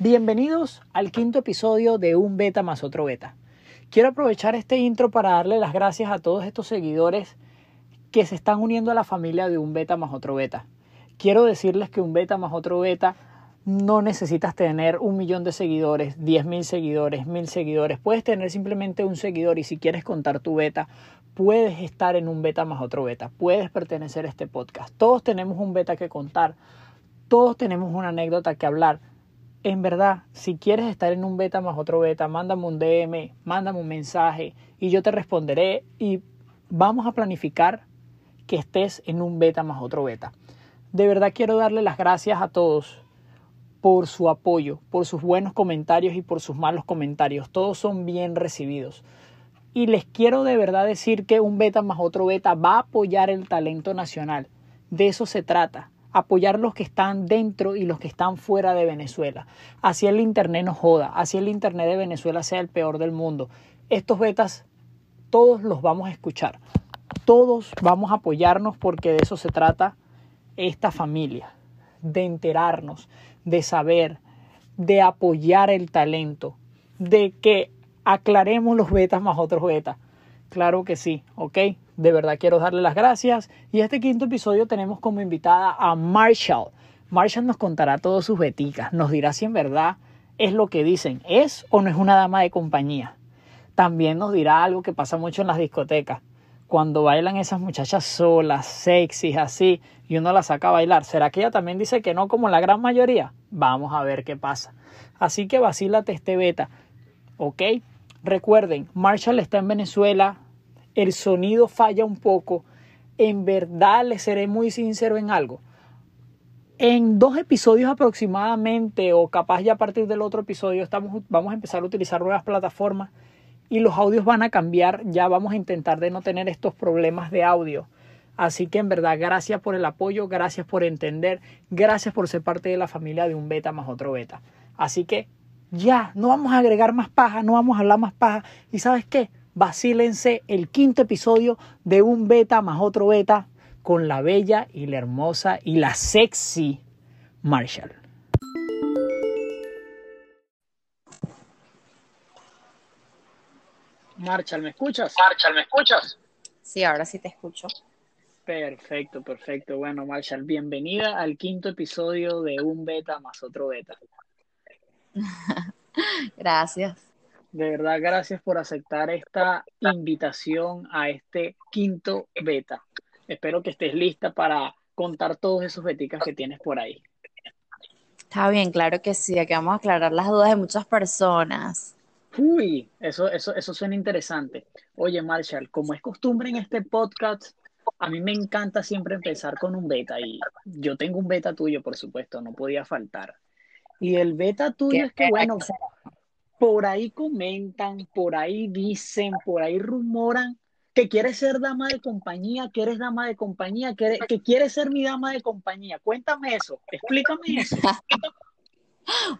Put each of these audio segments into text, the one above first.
Bienvenidos al quinto episodio de Un Beta más otro Beta. Quiero aprovechar este intro para darle las gracias a todos estos seguidores que se están uniendo a la familia de Un Beta más otro Beta. Quiero decirles que Un Beta más otro Beta no necesitas tener un millón de seguidores, diez mil seguidores, mil seguidores. Puedes tener simplemente un seguidor y si quieres contar tu beta, puedes estar en un beta más otro beta. Puedes pertenecer a este podcast. Todos tenemos un beta que contar. Todos tenemos una anécdota que hablar. En verdad, si quieres estar en un beta más otro beta, mándame un DM, mándame un mensaje y yo te responderé y vamos a planificar que estés en un beta más otro beta. De verdad quiero darle las gracias a todos por su apoyo, por sus buenos comentarios y por sus malos comentarios. Todos son bien recibidos. Y les quiero de verdad decir que un beta más otro beta va a apoyar el talento nacional. De eso se trata. Apoyar los que están dentro y los que están fuera de Venezuela. Así el Internet nos joda. Así el Internet de Venezuela sea el peor del mundo. Estos betas todos los vamos a escuchar. Todos vamos a apoyarnos porque de eso se trata esta familia. De enterarnos, de saber, de apoyar el talento, de que aclaremos los betas más otros betas. Claro que sí, ¿ok? De verdad quiero darle las gracias. Y este quinto episodio tenemos como invitada a Marshall. Marshall nos contará todas sus beticas, nos dirá si en verdad es lo que dicen, es o no es una dama de compañía. También nos dirá algo que pasa mucho en las discotecas cuando bailan esas muchachas solas, sexys, así, y uno la saca a bailar, ¿será que ella también dice que no como la gran mayoría? Vamos a ver qué pasa. Así que vacílate este beta, ¿ok? Recuerden, Marshall está en Venezuela, el sonido falla un poco, en verdad les seré muy sincero en algo. En dos episodios aproximadamente, o capaz ya a partir del otro episodio, estamos, vamos a empezar a utilizar nuevas plataformas y los audios van a cambiar. Ya vamos a intentar de no tener estos problemas de audio. Así que en verdad, gracias por el apoyo, gracias por entender, gracias por ser parte de la familia de un beta más otro beta. Así que ya, no vamos a agregar más paja, no vamos a hablar más paja. ¿Y sabes qué? Vacílense el quinto episodio de un beta más otro beta con la bella y la hermosa y la sexy Marshall. Marshall, ¿me escuchas? Marshall, ¿me escuchas? Sí, ahora sí te escucho. Perfecto, perfecto. Bueno, Marshall, bienvenida al quinto episodio de Un Beta más otro Beta. gracias. De verdad, gracias por aceptar esta invitación a este quinto beta. Espero que estés lista para contar todos esos beticas que tienes por ahí. Está bien, claro que sí. Aquí vamos a aclarar las dudas de muchas personas. Uy, eso, eso, eso suena interesante. Oye, Marshall, como es costumbre en este podcast, a mí me encanta siempre empezar con un beta y yo tengo un beta tuyo, por supuesto, no podía faltar. Y el beta tuyo es que, bueno, por ahí comentan, por ahí dicen, por ahí rumoran que quieres ser dama de compañía, que eres dama de compañía, que, que quieres ser mi dama de compañía. Cuéntame eso, explícame eso.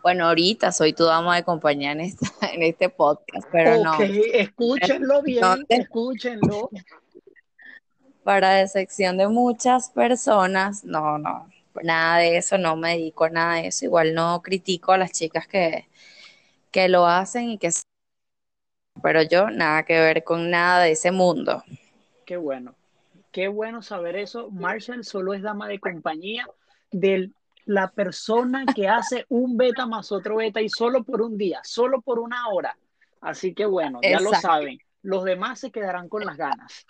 Bueno, ahorita soy tu dama de compañía en, esta, en este podcast, pero no. Escúchenlo bien, escúchenlo. Para decepción de muchas personas, no, no, nada de eso, no me dedico a nada de eso. Igual no critico a las chicas que, que lo hacen y que... Pero yo nada que ver con nada de ese mundo. Qué bueno, qué bueno saber eso. Marshall solo es dama de compañía del la persona que hace un beta más otro beta y solo por un día, solo por una hora. Así que bueno, ya lo saben. Los demás se quedarán con las ganas.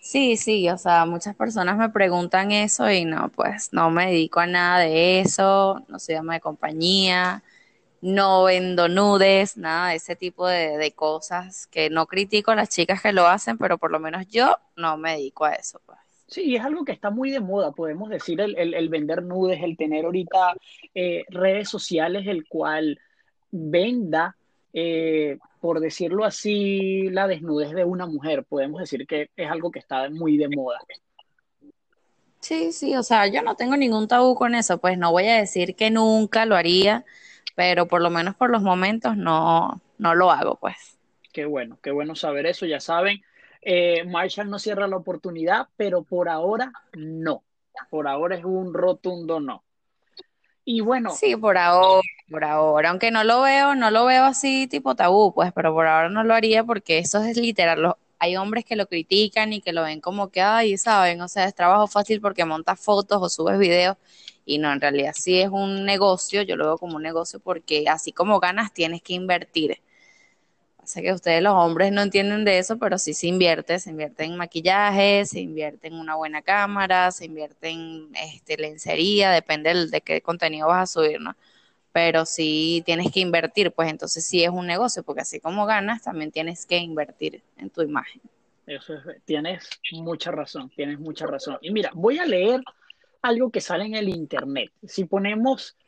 Sí, sí, o sea, muchas personas me preguntan eso y no, pues no me dedico a nada de eso, no soy dama de compañía, no vendo nudes, nada de ese tipo de, de, cosas que no critico a las chicas que lo hacen, pero por lo menos yo no me dedico a eso. Pues. Sí, es algo que está muy de moda, podemos decir, el, el, el vender nudes, el tener ahorita eh, redes sociales, el cual venda, eh, por decirlo así, la desnudez de una mujer. Podemos decir que es algo que está muy de moda. Sí, sí, o sea, yo no tengo ningún tabú con eso, pues no voy a decir que nunca lo haría, pero por lo menos por los momentos no, no lo hago, pues. Qué bueno, qué bueno saber eso, ya saben eh, Marshall no cierra la oportunidad, pero por ahora no. Por ahora es un rotundo no. Y bueno. Sí, por ahora, por ahora, aunque no lo veo, no lo veo así tipo tabú, pues, pero por ahora no lo haría porque eso es literal. hay hombres que lo critican y que lo ven como que, ay, saben, o sea, es trabajo fácil porque montas fotos o subes videos. Y no, en realidad sí es un negocio, yo lo veo como un negocio porque así como ganas tienes que invertir. Sé que ustedes los hombres no entienden de eso, pero sí se invierte, se invierte en maquillaje, se invierte en una buena cámara, se invierte en este, lencería, depende de qué contenido vas a subir, ¿no? Pero sí tienes que invertir, pues entonces sí es un negocio, porque así como ganas, también tienes que invertir en tu imagen. Eso es, tienes mucha razón, tienes mucha razón. Y mira, voy a leer algo que sale en el internet. Si ponemos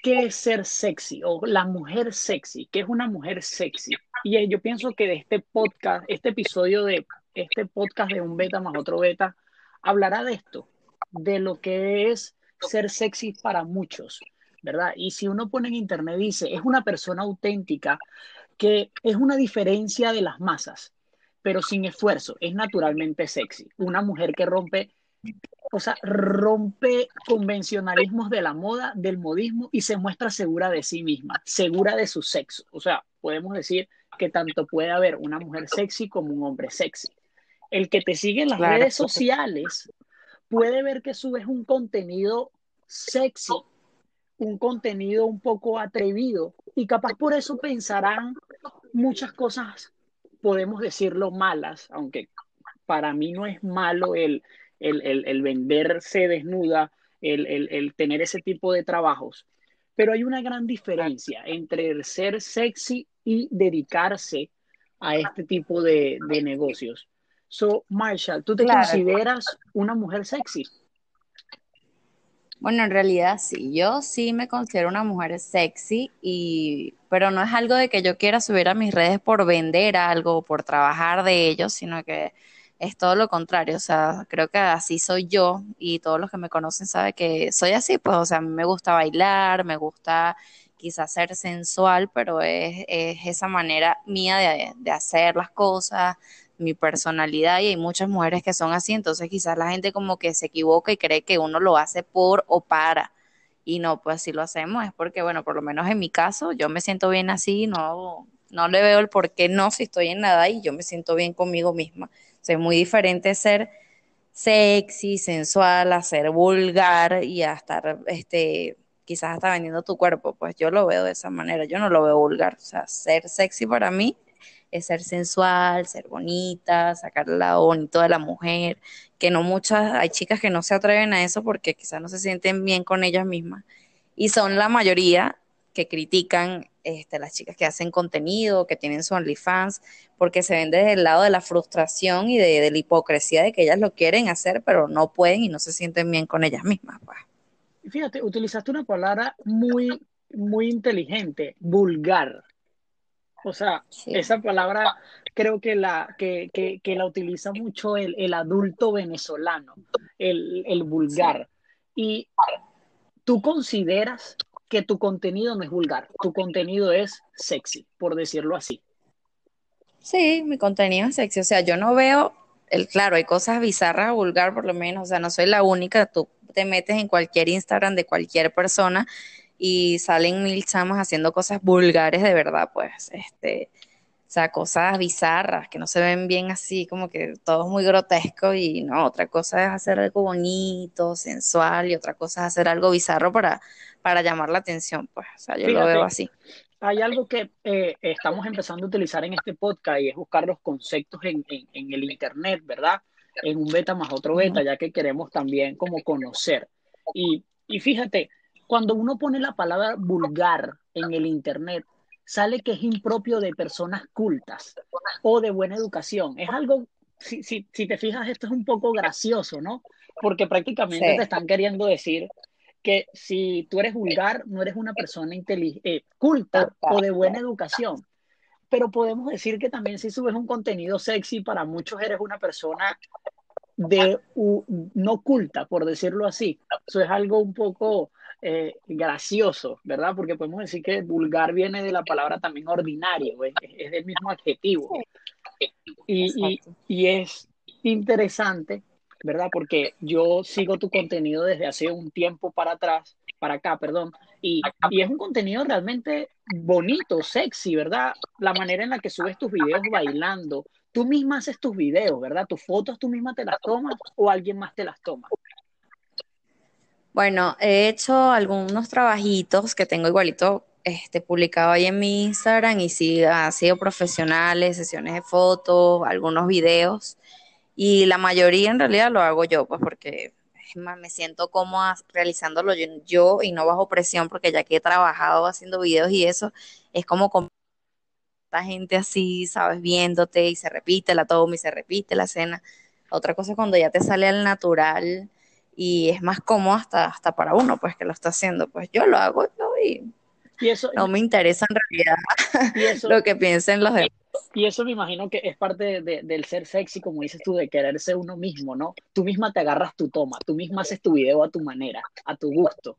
qué es ser sexy o la mujer sexy, qué es una mujer sexy. Y yo pienso que de este podcast, este episodio de este podcast de un beta más otro beta, hablará de esto, de lo que es ser sexy para muchos, ¿verdad? Y si uno pone en internet, dice, es una persona auténtica que es una diferencia de las masas, pero sin esfuerzo, es naturalmente sexy. Una mujer que rompe o sea, rompe convencionalismos de la moda, del modismo y se muestra segura de sí misma, segura de su sexo. O sea, podemos decir que tanto puede haber una mujer sexy como un hombre sexy. El que te sigue en las redes sociales puede ver que subes un contenido sexy, un contenido un poco atrevido y capaz por eso pensarán muchas cosas, podemos decirlo malas, aunque para mí no es malo el el, venderse desnuda, el, tener ese tipo de trabajos. Pero hay una gran diferencia entre el ser sexy y dedicarse a este tipo de, negocios. So, Marshall, ¿tú te consideras una mujer sexy? Bueno, en realidad sí, yo sí me considero una mujer sexy, y, pero no es algo de que yo quiera subir a mis redes por vender algo, por trabajar de ello, sino que es todo lo contrario, o sea, creo que así soy yo y todos los que me conocen saben que soy así, pues, o sea, a mí me gusta bailar, me gusta quizás ser sensual, pero es, esa manera mía de, de, hacer las cosas, mi personalidad y hay muchas mujeres que son así, entonces quizás la gente como que se equivoca y cree que uno lo hace por o para. Y no, pues si lo hacemos es porque, bueno, por lo menos en mi caso, yo me siento bien así, no, no le veo el por qué no si estoy en nada y yo me siento bien conmigo misma es muy diferente ser sexy, sensual, a ser vulgar y a estar, este, quizás hasta vendiendo tu cuerpo. Pues yo lo veo de esa manera, yo no lo veo vulgar. O sea, ser sexy para mí es ser sensual, ser bonita, sacar el lado bonito de la mujer, que no muchas, hay chicas que no se atreven a eso porque quizás no se sienten bien con ellas mismas. Y son la mayoría que critican este, las chicas que hacen contenido, que tienen su OnlyFans, porque se ven desde el lado de la frustración y de, la hipocresía de que ellas lo quieren hacer, pero no pueden y no se sienten bien con ellas mismas. Pues. Fíjate, utilizaste una palabra muy, muy inteligente, vulgar. O sea, esa palabra creo que la, que, que, la utiliza mucho el, el adulto venezolano, el, el vulgar. Y tú consideras que tu contenido no es vulgar, tu contenido es sexy, por decirlo así. Sí, mi contenido es sexy, o sea, yo no veo, el, claro, hay cosas bizarras, vulgar por lo menos, o sea, no soy la única, tú te metes en cualquier Instagram de cualquier persona y salen mil chamos haciendo cosas vulgares de verdad, pues, este, o sea, cosas bizarras que no se ven bien así, como que todo es muy grotesco y no, otra cosa es hacer algo bonito, sensual y otra cosa es hacer algo bizarro para, para llamar la atención, pues, o sea, yo lo veo así. Hay algo que eh, estamos empezando a utilizar en este podcast y es buscar los conceptos en, en, el Internet, ¿verdad? En un beta más otro beta, ya que queremos también como conocer. Y, y fíjate, cuando uno pone la palabra vulgar en el Internet, sale que es impropio de personas cultas o de buena educación. Es algo, si, si, si te fijas, esto es un poco gracioso, ¿no? Porque prácticamente te están queriendo decir que si tú eres vulgar, no eres una persona eh, culta o de buena educación. Pero podemos decir que también si subes un contenido sexy, para muchos eres una persona de no culta, por decirlo así. Eso es algo un poco eh, gracioso, ¿verdad? Porque podemos decir que vulgar viene de la palabra también ordinario, es, es del mismo adjetivo. Y, y, y, es interesante ¿verdad? Porque yo sigo tu contenido desde hace un tiempo para atrás, para acá, perdón, y, y es un contenido realmente bonito, sexy, ¿verdad? La manera en la que subes tus videos bailando. Tú misma haces tus videos, ¿verdad? Tus fotos tú misma te las tomas o alguien más te las toma. Bueno, he hecho algunos trabajitos que tengo igualito este, publicado ahí en mi Instagram y sí, han sido profesionales, sesiones de fotos, algunos videos y la mayoría en realidad lo hago yo, pues porque me siento cómoda realizándolo yo, y no bajo presión porque ya que he trabajado haciendo videos y eso, es como con esta gente así, sabes, viéndote y se repite la toma y se repite la escena. Otra cosa es cuando ya te sale al natural y es más cómodo hasta, hasta para uno, pues que lo está haciendo. Pues yo lo hago yo y, eso, no me interesa en realidad lo que piensen los demás. Y eso me imagino que es parte del ser sexy, como dices tú, de querer ser uno mismo, ¿no? Tú misma te agarras tu toma, tú misma haces tu video a tu manera, a tu gusto.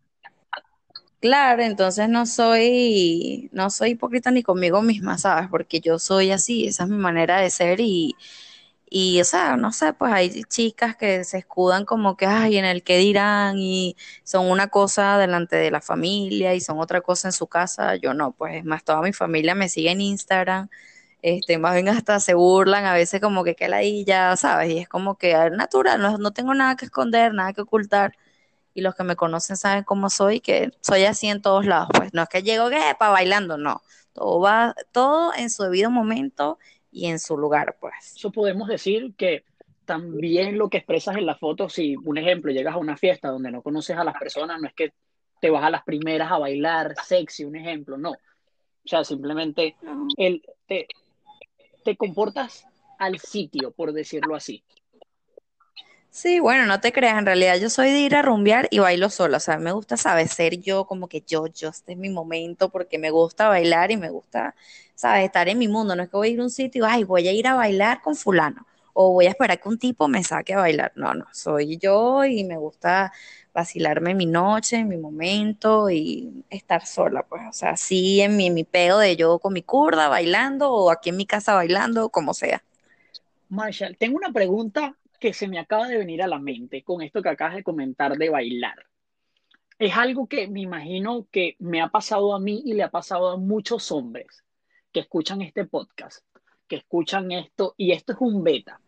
Claro, entonces no soy, no soy hipócrita ni conmigo misma, ¿sabes? Porque yo soy así, esa es mi manera de ser y, y, o sea, no sé, pues hay chicas que se escudan como que, ay, en el que dirán y son una cosa delante de la familia y son otra cosa en su casa. Yo no, pues es más, toda mi familia me sigue en Instagram, este, más bien hasta se burlan a veces como que ahí ya, ¿sabes? Y es como que es natural, no, no tengo nada que esconder, nada que ocultar. Y los que me conocen saben cómo soy, que soy así en todos lados. Pues no es que llego que para bailando, no. Todo va, todo en su debido momento y en su lugar, pues. Eso podemos decir que también lo que expresas en la foto, si un ejemplo, llegas a una fiesta donde no conoces a las personas, no es que te vas a las primeras a bailar sexy, un ejemplo, no. O sea, simplemente el, te, te comportas al sitio, por decirlo así. Sí, bueno, no te creas, en realidad yo soy de ir a rumbear y bailo sola, o sea, me gusta, ¿sabes? Ser yo, como que yo, yo, este es mi momento, porque me gusta bailar y me gusta, ¿sabes? Estar en mi mundo, no es que voy a ir a un sitio, ay, voy a ir a bailar con fulano, o voy a esperar que un tipo me saque a bailar, no, no, soy yo y me gusta vacilarme mi noche, mi momento y estar sola, pues, o sea, sí en mi, en mi pedo de yo con mi curda bailando o aquí en mi casa bailando, como sea. Marshall, tengo una pregunta que se me acaba de venir a la mente con esto que acabas de comentar de bailar. Es algo que me imagino que me ha pasado a mí y le ha pasado a muchos hombres que escuchan este podcast, que escuchan esto, y esto es un beta.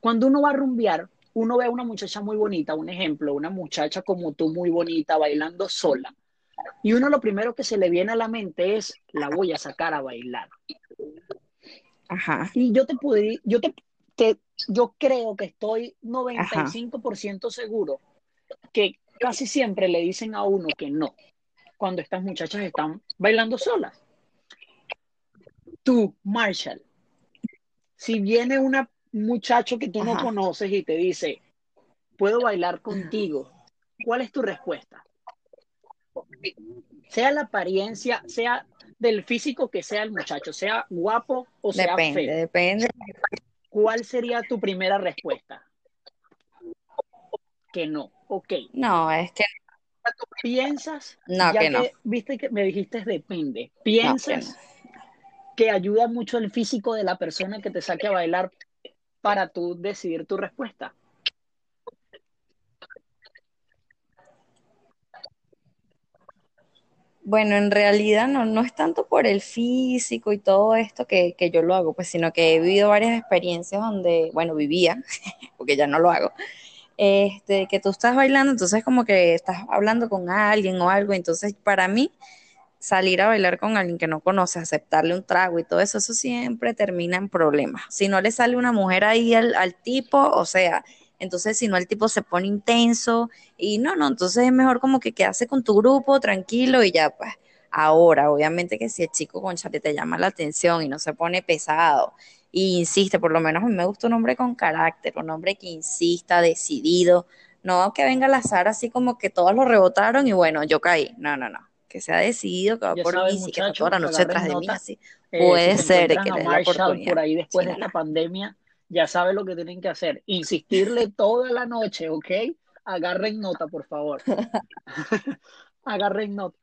Cuando uno va a rumbear, uno ve a una muchacha muy bonita, un ejemplo, una muchacha como tú muy bonita bailando sola, y uno lo primero que se le viene a la mente es, la voy a sacar a bailar. Ajá. Y yo te pude, yo te, yo creo que estoy 95% seguro que casi siempre le dicen a uno que no, cuando estas muchachas están bailando solas. Tú, Marshall, si viene un muchacho que tú no conoces y te dice, puedo bailar contigo, ¿cuál es tu respuesta? Sea la apariencia, sea del físico que sea el muchacho, sea guapo o sea depende, feo. Depende, ¿cuál sería tu primera respuesta? Que no. Ok. No, es que piensas. No, que, no. Viste que me dijiste depende. Piensas que, ayuda mucho el físico de la persona que te saque a bailar para tú decidir tu respuesta. Bueno, en realidad no, no es tanto por el físico y todo esto que, que, yo lo hago, pues, sino que he vivido varias experiencias donde, bueno, vivía, porque ya no lo hago, este, que tú estás bailando, entonces como que estás hablando con alguien o algo, entonces para mí salir a bailar con alguien que no conoce, aceptarle un trago y todo eso, eso siempre termina en problemas. Si no le sale una mujer ahí al, al tipo, o sea, entonces, si no, el tipo se pone intenso y no, no, entonces es mejor como que quedarse con tu grupo tranquilo y ya, pues. Ahora, obviamente que si el chico con te llama la atención y no se pone pesado y insiste, por lo menos a mí me gusta un hombre con carácter, un hombre que insista, decidido, no que venga al azar así como que todos lo rebotaron y bueno, yo caí. No, no, no. Que sea decidido, que va por mí, que está toda la noche detrás de mí, así. Eh, Puede ser que le dé la oportunidad. Por ahí después de la pandemia, ya saben lo que tienen que hacer. Insistirle toda la noche, ¿ok? Agarren nota, por favor. Agarren nota.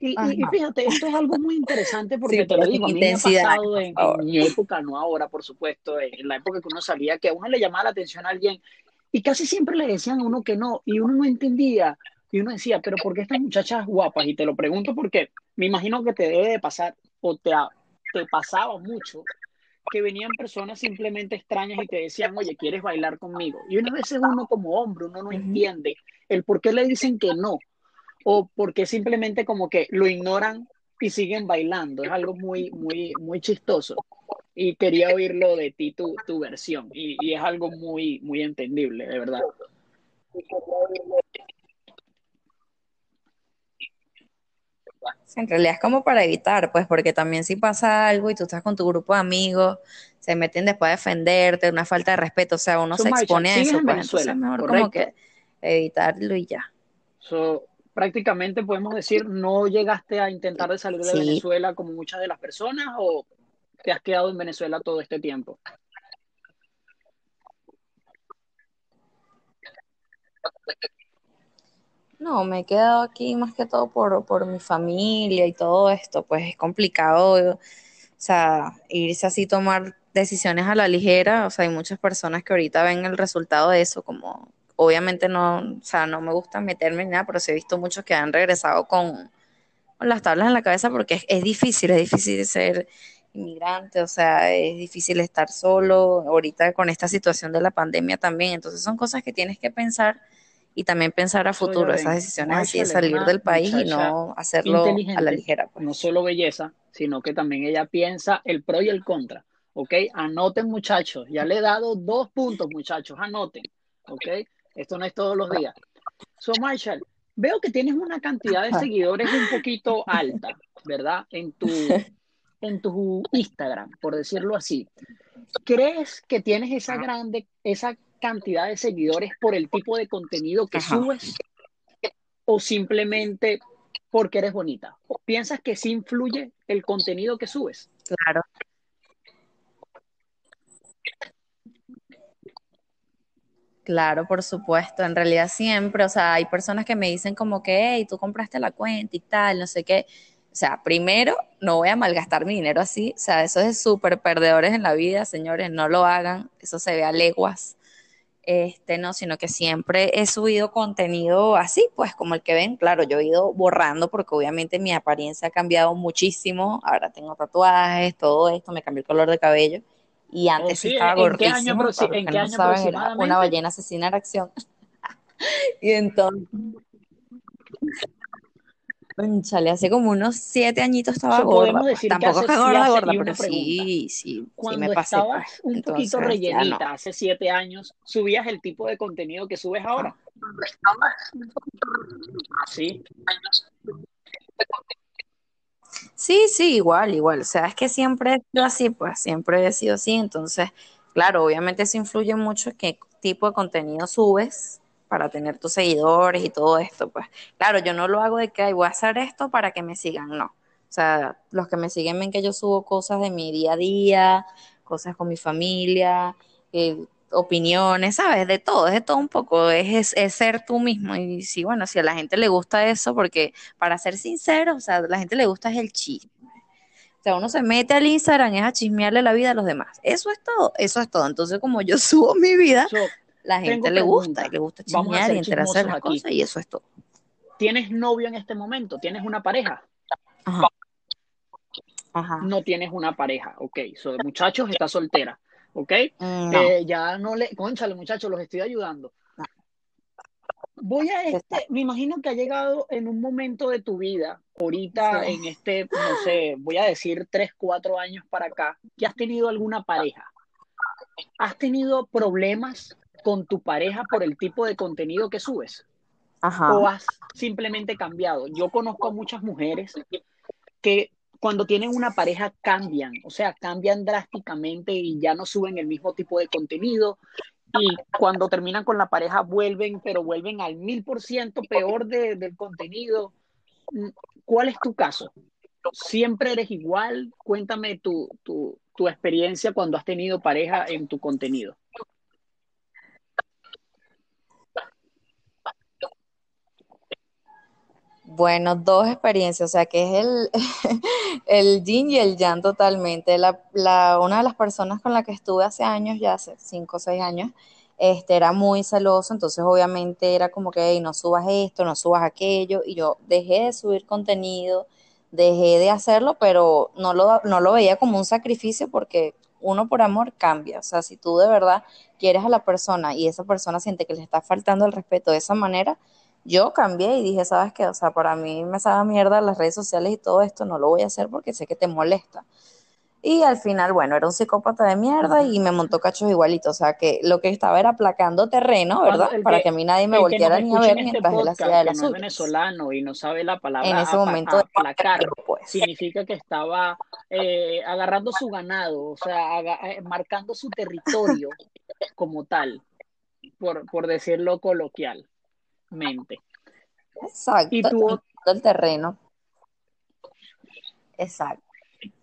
Y, fíjate, esto es algo muy interesante porque te lo digo, a mí me ha pasado en, mi época, no ahora, por supuesto, en la época que uno salía, que a uno le llamaba la atención a alguien y casi siempre le decían a uno que no, y uno no entendía. Y uno decía, pero ¿por qué estas muchachas guapas? Y te lo pregunto porque me imagino que te debe de pasar, o te, te pasaba mucho, que venían personas simplemente extrañas y te decían, oye, ¿quieres bailar conmigo? Y unas veces uno como hombre, uno no entiende el por qué le dicen que no, o porque simplemente como que lo ignoran y siguen bailando. Es algo muy, muy, muy chistoso. Y quería oírlo de ti, tu, tu versión. Y, y es algo muy, muy entendible, de verdad. En realidad es como para evitar, pues, porque también si pasa algo y tú estás con tu grupo de amigos, se meten después a defenderte, una falta de respeto, o sea, uno se expone a eso, pues, entonces mejor como que evitarlo y ya. prácticamente podemos decir, ¿no llegaste a intentar de salir de Venezuela como muchas de las personas o te has quedado en Venezuela todo este tiempo? No, me he quedado aquí más que todo por, por mi familia y todo esto, pues es complicado, o sea, irse así, tomar decisiones a la ligera, o sea, hay muchas personas que ahorita ven el resultado de eso, como obviamente no, o sea, no me gusta meterme en nada, pero sí he visto muchos que han regresado con, las tablas en la cabeza porque es, es difícil, es difícil ser inmigrante, o sea, es difícil estar solo, ahorita con esta situación de la pandemia también, entonces son cosas que tienes que pensar y también pensar a futuro esas decisiones así de salir del país y no hacerlo a la ligera. Pues. No solo belleza, sino que también ella piensa el pro y el contra. ¿Ok? Anoten muchachos, ya le he dado dos puntos muchachos, anoten. ¿Ok? Esto no es todos los días. So Marshall, veo que tienes una cantidad de seguidores un poquito alta, ¿verdad? En tu, en tu Instagram, por decirlo así. ¿Crees que tienes esa grande, esa cantidad de seguidores por el tipo de contenido que subes o simplemente porque eres bonita? ¿Piensas que sí influye el contenido que subes? Claro. Claro, por supuesto. En realidad siempre, o sea, hay personas que me dicen como que, hey, tú compraste la cuenta y tal, no sé qué. O sea, primero, no voy a malgastar mi dinero así. O sea, eso es súper perdedores en la vida, señores, no lo hagan. Eso se ve a leguas este, no, sino que siempre he subido contenido así, pues como el que ven, claro, yo he ido borrando porque obviamente mi apariencia ha cambiado muchísimo, ahora tengo tatuajes, todo esto, me cambió el color de cabello. Y antes sí, estaba gordísimo, ¿en qué año, no una ballena asesina en acción. y entonces Chale, hace como unos siete añitos estaba gorda. Pues. Tampoco es que gorda, gorda, pero sí, sí, Cuando sí me pasé. Estabas pues. un poquito rellenita hace siete años, ¿subías el tipo de contenido que subes ahora? Sí. Sí, sí, igual, igual. O sea, es que siempre he sido así, pues siempre he sido así. Entonces, claro, obviamente eso influye mucho qué tipo de contenido subes para tener tus seguidores y todo esto, pues claro, yo no lo hago de que voy a hacer esto para que me sigan, no. O sea, los que me siguen ven que yo subo cosas de mi día a día, cosas con mi familia, eh, opiniones, ¿sabes? De todo, es de todo un poco, es, es, ser tú mismo. Y sí, bueno, si a la gente le gusta eso, porque para ser sincero, o sea, a la gente le gusta es el chisme. O sea, uno se mete al Instagram, es a chismearle la vida a los demás. Eso es todo, eso es todo. Entonces, como yo subo mi vida, la gente le gusta, y le gusta chismear y enterarse de las cosas y eso es todo. ¿Tienes novio en este momento? ¿Tienes una pareja? Ajá. Ajá. No tienes una pareja, ok. So, muchachos, está soltera, ok. Mm, eh, ya no le, conchale muchachos, los estoy ayudando. Voy a este, me imagino que ha llegado en un momento de tu vida, ahorita en este, no sé, voy a decir tres, cuatro años para acá, que has tenido alguna pareja. ¿Has tenido problemas con tu pareja por el tipo de contenido que subes? ¿O has simplemente cambiado? Yo conozco a muchas mujeres que cuando tienen una pareja cambian, o sea, cambian drásticamente y ya no suben el mismo tipo de contenido. Y cuando terminan con la pareja vuelven, pero vuelven al mil por ciento peor del contenido. ¿Cuál es tu caso? ¿Siempre eres igual? Cuéntame tu, tu experiencia cuando has tenido pareja en tu contenido. Bueno, dos experiencias, o sea, que es el, el yin y el yang totalmente. La, la, una de las personas con la que estuve hace años, ya hace cinco o seis años, este, era muy celoso, entonces obviamente era como que no subas esto, no subas aquello, y yo dejé de subir contenido, dejé de hacerlo, pero no lo, no lo veía como un sacrificio porque uno por amor cambia, o sea, si tú de verdad quieres a la persona y esa persona siente que le está faltando el respeto de esa manera, yo cambié y dije, ¿sabes qué? O sea, para mí me sabe mierda las redes sociales y todo esto, no lo voy a hacer porque sé que te molesta. Y al final, bueno, era un psicópata de mierda y me montó cachos igualitos. O sea, que lo que estaba era aplacando terreno, ¿verdad? Para que a mí nadie me volteara ni a ver este mientras él hacía de que las no es venezolano y no sabe la palabra En ese momento, aplacar, pues. significa que estaba eh, agarrando su ganado, o sea, eh, marcando su territorio como tal, por, por decirlo coloquialmente. Exacto, Y tú, el terreno. Exacto.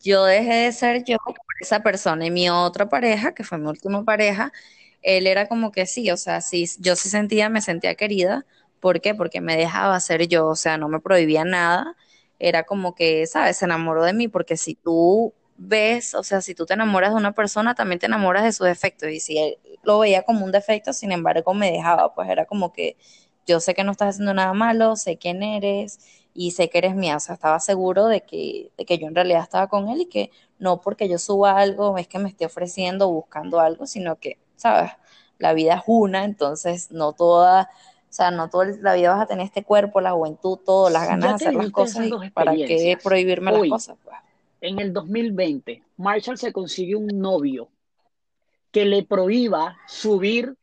Yo dejé de ser yo por esa persona y mi otra pareja, que fue mi última pareja, él era como que sí, o sea, sí, yo sí sentía, me sentía querida. ¿Por qué? Porque me dejaba ser yo, o sea, no me prohibía nada. Era como que, ¿sabes? Se enamoró de mí, porque si tú ves, o sea, si tú te enamoras de una persona, también te enamoras de sus defectos. Y si él lo veía como un defecto, sin embargo, me dejaba, pues era como que yo sé que no estás haciendo nada malo, sé quién eres y sé que eres mía. O sea, estaba seguro de que, de que yo en realidad estaba con él y que no porque yo suba algo es que me esté ofreciendo o buscando algo, sino que, ¿sabes? La vida es una, entonces no toda, o sea, no toda la vida vas a tener este cuerpo, la juventud, todo, las ganas de hacer las cosas y para qué prohibirme las cosas, pues. en el 2020, Marshall se consigue un novio que le prohíba subir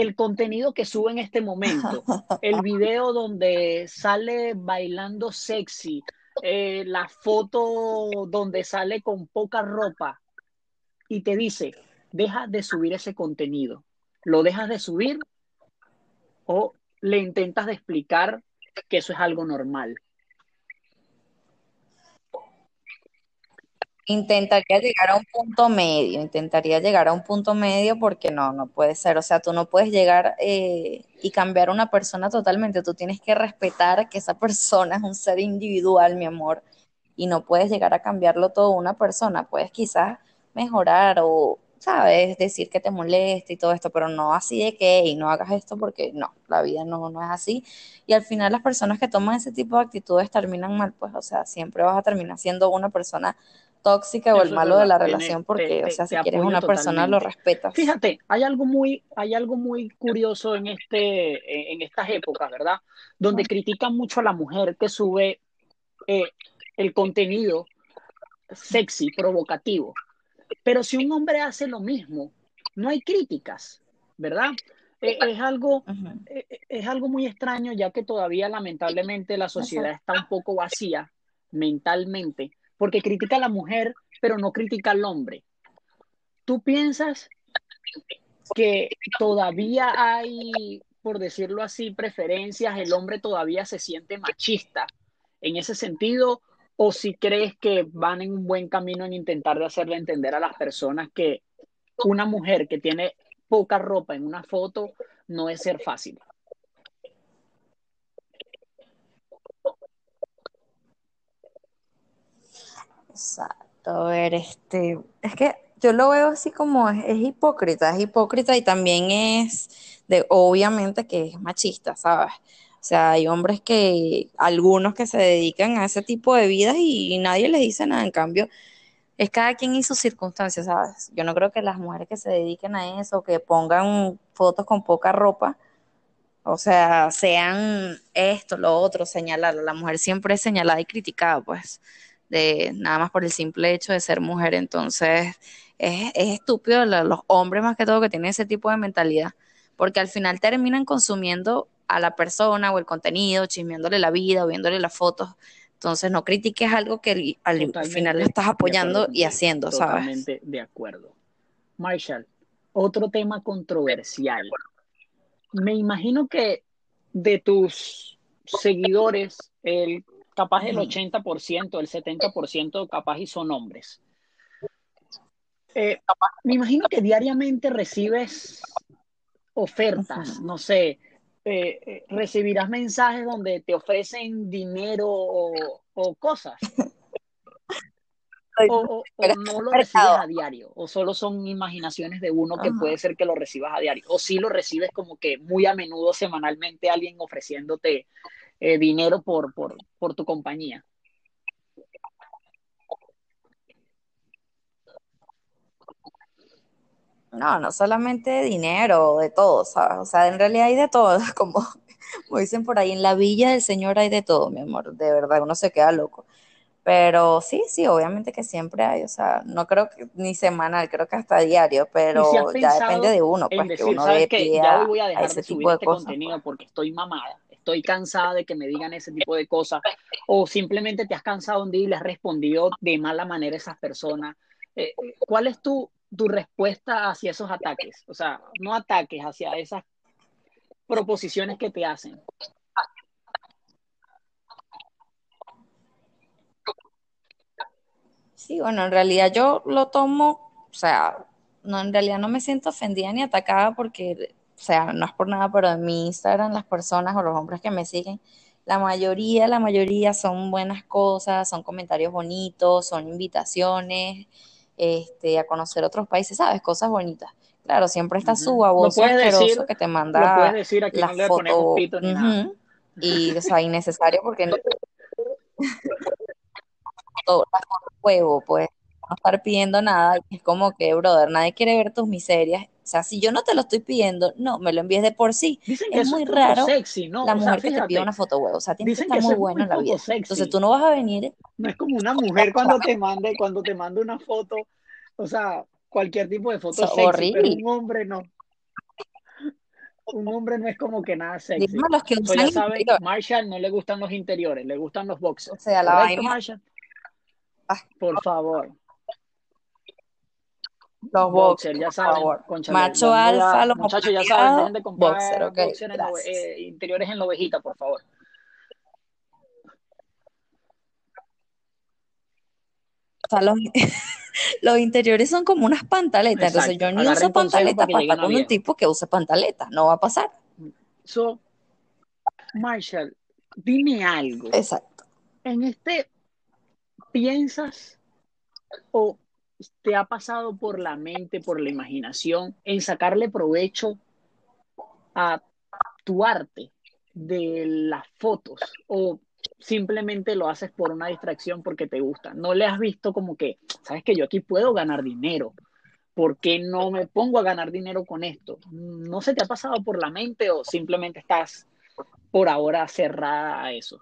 el contenido que sube en este momento, el video donde sale bailando sexy, eh, la foto donde sale con poca ropa y te dice, deja de subir ese contenido. ¿Lo dejas de subir o le intentas de explicar que eso es algo normal? Intentaría llegar a un punto medio, intentaría llegar a un punto medio porque no, no puede ser, o sea, tú no puedes llegar eh, y cambiar una persona totalmente, tú tienes que respetar que esa persona es un ser individual, mi amor, y no puedes llegar a cambiarlo todo una persona, puedes quizás mejorar o, sabes, decir que te molesta y todo esto, pero no así de que, y no hagas esto porque no, la vida no, no es así, y al final las personas que toman ese tipo de actitudes terminan mal, pues, o sea, siempre vas a terminar siendo una persona tóxica o el malo de la relación te, porque, o sea, si quieres una persona lo respetas. Fíjate, hay algo muy, hay algo muy curioso en este, en estas épocas, ¿verdad? Donde critican mucho a la mujer que sube eh, el contenido sexy, provocativo. Pero si un hombre hace lo mismo, no hay críticas, ¿verdad? Eh, es algo, Ujú. eh, es algo muy extraño, ya que todavía lamentablemente la sociedad está un poco vacía mentalmente, porque critica a la mujer, pero no critica al hombre. ¿Tú piensas que todavía hay, por decirlo así, preferencias, el hombre todavía se siente machista en ese sentido, o si crees que van en un buen camino en intentar de hacerle entender a las personas que una mujer que tiene poca ropa en una foto no es ser fácil? Exacto, a ver, este, es que yo lo veo así como es, es hipócrita, es hipócrita y también es de, obviamente que es machista, ¿sabes? O sea, hay hombres que, algunos que se dedican a ese tipo de vidas y, nadie les dice nada, en cambio, es cada quien y sus circunstancias, ¿sabes? Yo no creo que las mujeres que se dediquen a eso, que pongan fotos con poca ropa, o sea, sean esto, lo otro, señalarlo. La mujer siempre es señalada y criticada, pues, de nada más por el simple hecho de ser mujer. Entonces, es, es estúpido los hombres más que todo que tienen ese tipo de mentalidad, porque al final terminan consumiendo a la persona o el contenido, chismeándole la vida o viéndole las fotos. Entonces, no critiques algo que al, al final lo estás apoyando acuerdo y haciendo, ¿sabes? totalmente de acuerdo. Marshall, otro tema controversial. Me imagino que de tus seguidores, el capaz el Ujú. 80%, el 70% capaz y son hombres. Eh, me imagino que diariamente recibes ofertas, no sé, eh, eh, recibirás mensajes donde te ofrecen dinero o, o cosas. O, o- o no lo recibes a diario, o solo son imaginaciones de uno que Ajá. puede ser que lo recibas a diario, o sí lo recibes como que muy a menudo, semanalmente, alguien ofreciéndote eh, dinero por, por, por tu compañía. No, no solamente de dinero, de todo, ¿sabes? O sea, en realidad hay de todo, como, como dicen por ahí, en la villa del Señor hay de todo, mi amor, de verdad, uno se queda loco. Pero sí, sí, obviamente que siempre hay, o sea, no creo que ni semanal, creo que hasta diario, si pero ya depende de uno, pues que uno Ya hoy a, dejar ese de tipo de este cosas, pues. contenido porque estoy mamada, estoy cansada de que me digan ese tipo de cosas, o simplemente te has cansado un día y le has respondido de mala manera a esas personas. Eh, ¿cuál es tu, tu respuesta hacia esos ataques? O sea, no ataques, hacia esas proposiciones que te hacen. Sí, bueno, en realidad yo lo tomo, o sea, no, en realidad no me siento ofendida ni atacada porque, o sea, no es por nada, pero en mi Instagram las personas o los hombres que me siguen, la mayoría, la mayoría son buenas cosas, son comentarios bonitos, son invitaciones, este, a conocer otros países, ¿sabes? Cosas bonitas. Claro, siempre está su Ujú. Lo baboso asqueroso que te lo puedes manda decir, aquí la no le foto, pito ni nada. ujú, y, o sea, innecesario porque no foto huevo, pues no estar pidiendo nada. y Es como que, brother, nadie quiere ver tus miserias. O sea, si yo no te lo estoy pidiendo, no, me lo envíes de por sí. Dicen que Es es muy poco raro sexy, ¿no? la O sea, mujer que te pide una foto huevo. O sea, tienes que estar muy es bueno muy en la vida. Entonces sexy. tú no vas a venir, No es como una mujer cuando te mande, cuando te manda una foto, o sea, cualquier tipo de foto es sexy, pero horrible. un hombre no. Un hombre no es como que nada Dígame sexy. los que So, usan ya saben, interior. Marshall no le gustan los interiores, le gustan los O boxers. sea, la ¿Correcto, vaina, Marshall? Por favor. Los Boxer, boxers, ya por saben, favor. Macho alfa, los muchachos ya saben, dejen apropiados, de boxer, comprar boxer en gracias. eh, interiores en la ovejita, por favor. O sea, los, los interiores son como unas pantaletas. Entonces yo ni Agarren uso consejo para estar con un tipo que use pantaleta. No va a pasar. So, Marshall, dime algo. Exacto. En este, ¿piensas o te ha pasado por la mente, por la imaginación, en sacarle provecho a tu arte de las fotos o simplemente lo haces por una distracción porque te gusta? ¿No le has visto como que, sabes que yo aquí puedo ganar dinero? ¿Por qué no me pongo a ganar dinero con esto? ¿No se te ha pasado por la mente o simplemente estás por ahora cerrada a eso?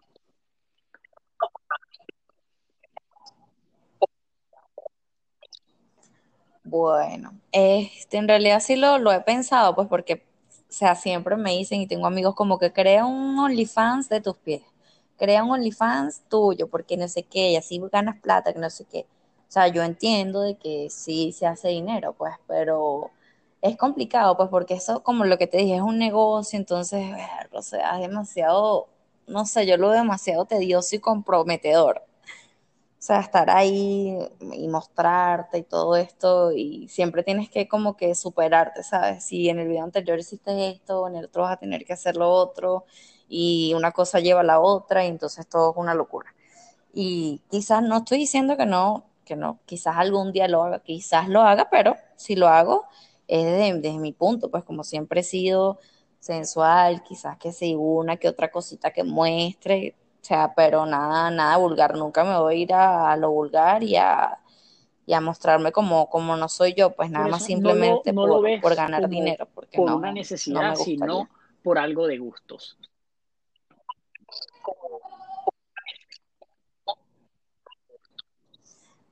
Bueno, este, en realidad sí lo, lo he pensado, pues porque, sea, siempre me dicen y tengo amigos como que crea un OnlyFans de tus pies, crea un OnlyFans tuyo, porque no sé qué, y así ganas plata, que no sé qué. O sea, yo entiendo de que sí se hace dinero, pues, pero es complicado, pues, porque eso, como lo que te dije, es un negocio, entonces, o sea, es demasiado, no sé, yo lo demasiado tedioso y comprometedor. O sea, estar ahí y mostrarte y todo esto, y siempre tienes que como que superarte, ¿sabes? Si en el video anterior hiciste esto, en el otro vas a tener que hacer lo otro, y una cosa lleva a la otra, y entonces todo es una locura. Y quizás no estoy diciendo que no, que no, quizás algún día lo haga, quizás lo haga, pero si lo hago es desde, desde mi punto, pues como siempre he sido sensual, quizás que si una que otra cosita que muestre, sea, pero nada, nada vulgar, nunca me voy a ir a, a lo vulgar y a, y a mostrarme como, como no soy yo, pues nada más eso no lo, simplemente no por, ganar dinero, porque por una no, no necesidad, sino por algo de gustos.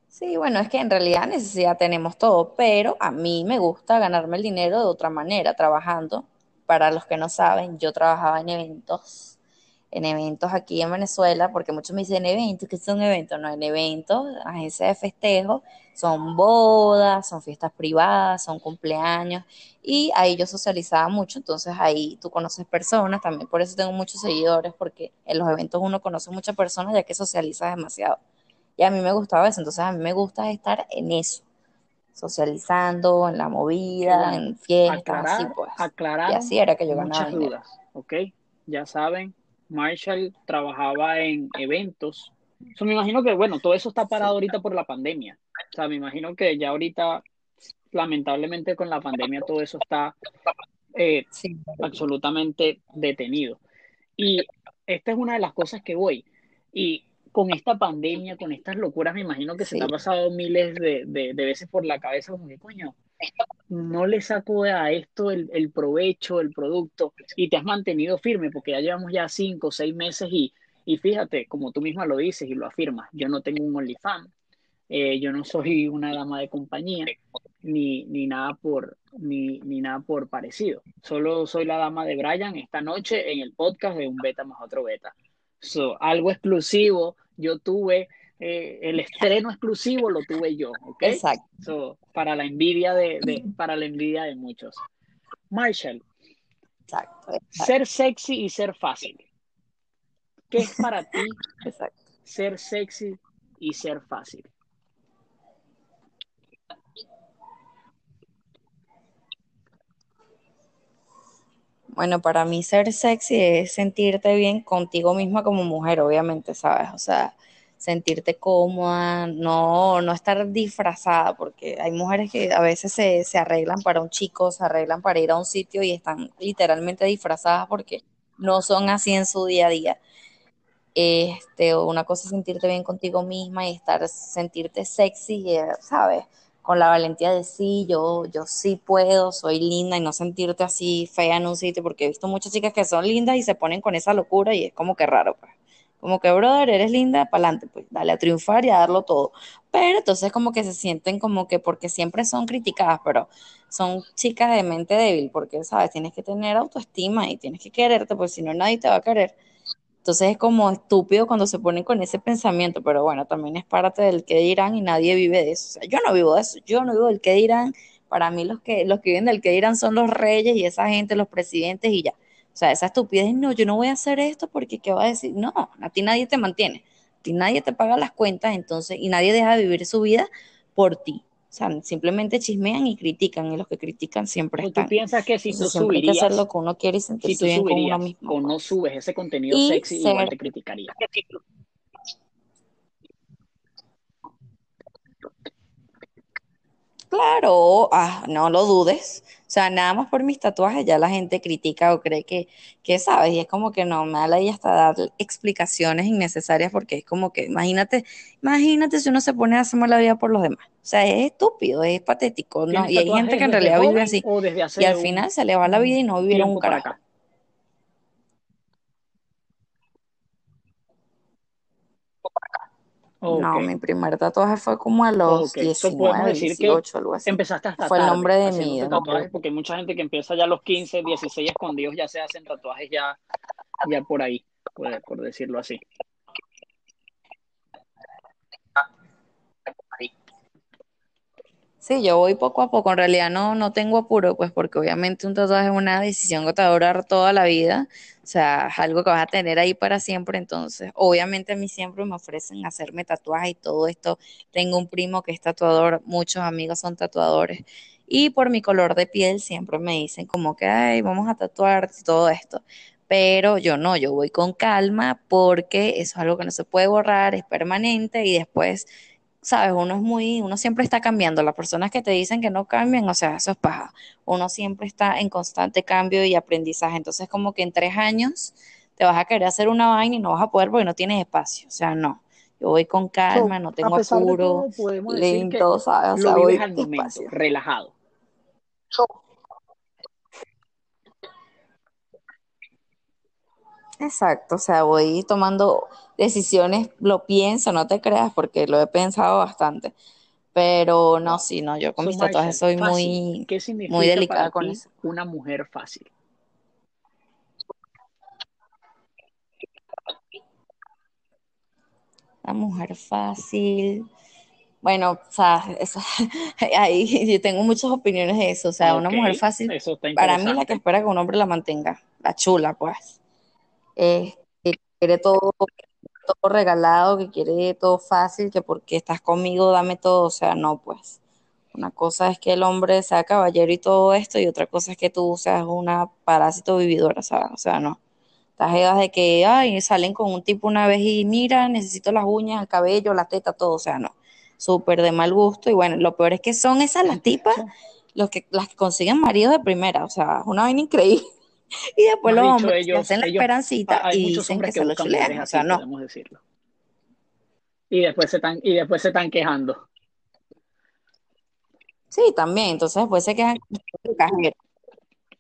Sí, bueno, es que en realidad necesidad tenemos todo, pero a mí me gusta ganarme el dinero de otra manera, trabajando. Para los que no saben, yo trabajaba en eventos, en eventos aquí en Venezuela, porque muchos me dicen eventos, ¿qué son eventos? No, en eventos, agencias de festejo, son bodas, son fiestas privadas, son cumpleaños, y ahí yo socializaba mucho, entonces ahí tú conoces personas, también por eso tengo muchos seguidores, porque en los eventos uno conoce muchas personas ya que socializas demasiado. Y a mí me gustaba eso, entonces a mí me gusta estar en eso, socializando, en la movida, en fiestas, así Aclarar, pues. Y así era que yo ganaba muchas dinero. dudas. ¿ok? Ya saben, Marshall trabajaba en eventos. So, me imagino que, bueno, todo eso está parado ahorita por la pandemia. O sea, me imagino que ya ahorita, lamentablemente con la pandemia, todo eso está eh, Sí, absolutamente detenido. Y esta es una de las cosas que voy. Y con esta pandemia, con estas locuras, me imagino que se te ha pasado miles de, de, de veces por la cabeza, como que, coño, no le saco a esto el, provecho, el producto, y te has mantenido firme, porque ya llevamos ya cinco o seis meses y, y fíjate, como tú misma lo dices y lo afirmas, yo no tengo un OnlyFans, eh, yo no soy una dama de compañía, ni, ni nada por, ni, ni nada por parecido. Solo soy la dama de Brian esta noche en el podcast de Un Beta más otro Beta. So, algo exclusivo, yo tuve, eh, el estreno exclusivo lo tuve yo, ¿ok? exacto, So, para la envidia de, de, para la envidia de muchos. Marshall, exacto, ser sexy y ser fácil. ¿Qué es para ti exacto. ser sexy y ser fácil? Bueno, para mí ser sexy es sentirte bien contigo misma como mujer, obviamente, ¿sabes? O sea, sentirte cómoda, no, no estar disfrazada, porque hay mujeres que a veces se, se arreglan para un chico, se arreglan para ir a un sitio y están literalmente disfrazadas porque no son así en su día a día. Este, una cosa es sentirte bien contigo misma y estar, sentirte sexy, eh, ¿sabes? Con la valentía de sí, yo, yo sí puedo, soy linda y no sentirte así fea en un sitio, porque he visto muchas chicas que son lindas y se ponen con esa locura y es como que raro, pues. Como que, brother, eres linda, para adelante, pues dale a triunfar y a darlo todo. Pero entonces como que se sienten como que, porque siempre son criticadas, pero son chicas de mente débil, porque, ¿sabes? Tienes que tener autoestima y tienes que quererte, porque si no nadie te va a querer. Entonces es como estúpido cuando se ponen con ese pensamiento, pero bueno, también es parte del qué dirán y nadie vive de eso. O sea, yo no vivo de eso, yo no vivo del qué dirán. Para mí los que, los que viven del qué dirán son los reyes y esa gente, los presidentes y ya. O sea, esa estupidez, no, yo no voy a hacer esto porque ¿qué va a decir? No, a ti nadie te mantiene, a ti nadie te paga las cuentas, entonces, y nadie deja de vivir su vida por ti. O sea, simplemente chismean y critican, y los que critican siempre ¿O tú están. piensas que si tú Entonces siempre hay que hacer lo subirías, que uno quiere y si sentirse tú bien con uno subirías mismo, o no pues. subes ese contenido Y sexy, igual ser te criticaría? Claro, ah, no lo dudes. O sea, nada más por mis tatuajes ya la gente critica o cree que, que sabes, y es como que no, me da la idea hasta dar explicaciones innecesarias porque es como que, imagínate, imagínate si uno se pone a hacerme la vida por los demás. O sea, es estúpido, es patético, ¿no? ¿Tienes Y hay gente que en realidad vive así y al final se le va la vida y no vivieron un carajo. Acá? Ok, No, mi primer tatuaje fue como a los ok. So podemos 19, decir que 18, algo así. empezaste hasta Fue el nombre de mi tatuajes, porque hay mucha gente que empieza ya a los 15, 16 escondidos, ya se hacen tatuajes ya, ya por ahí, por, por decirlo así. Sí, yo voy poco a poco. En realidad no, no tengo apuro, pues porque obviamente un tatuaje es una decisión que te va a durar toda la vida. O sea, es algo que vas a tener ahí para siempre. Entonces, obviamente a mí siempre me ofrecen hacerme tatuajes y todo esto. Tengo un primo que es tatuador, muchos amigos son tatuadores. Y por mi color de piel siempre me dicen como que, ay, vamos a tatuar todo esto. Pero yo no, yo voy con calma porque eso es algo que no se puede borrar, es permanente y después sabes, uno es muy, uno siempre está cambiando. Las personas que te dicen que no cambian, o sea, eso es paja. Uno siempre está en constante cambio y aprendizaje. Entonces, como que en tres años te vas a querer hacer una vaina y no vas a poder porque no tienes espacio. O sea, no. Yo voy con So, calma, no tengo apuro, lento, ¿sabes? O lo sea, vives voy al momento, relajado. Exacto, o sea, voy tomando decisiones, lo pienso, no te creas, porque lo he pensado bastante. Pero no, sí, no, yo con So, mis tatuajes soy fácil. muy, ¿Qué muy significa para delicada con eso. una mujer fácil? La mujer fácil. Bueno, o sea, eso- ahí yo tengo muchas opiniones de eso. O sea, una mujer fácil, para mí la que espera que un hombre la mantenga, la chula, pues. Eh, que quiere todo, todo regalado, que quiere todo fácil, que porque estás conmigo dame todo. O sea, no, pues. Una cosa es que el hombre sea caballero y todo esto, y otra cosa es que tú seas una parásito vividora, ¿sabes? O sea, no. Estas de que, ay, salen con un tipo una vez y mira, necesito las uñas, el cabello, la teta, todo, o sea, no. Súper de mal gusto. Y bueno, lo peor es que son esas las tipas los que, las que consiguen maridos de primera, o sea, una vaina increíble. Y después los hombres hacen la esperancita y dicen que, se lo chulean, o sea, no. Decirlo. Y después se están, y después se están quejando. Sí, también, entonces después se quejan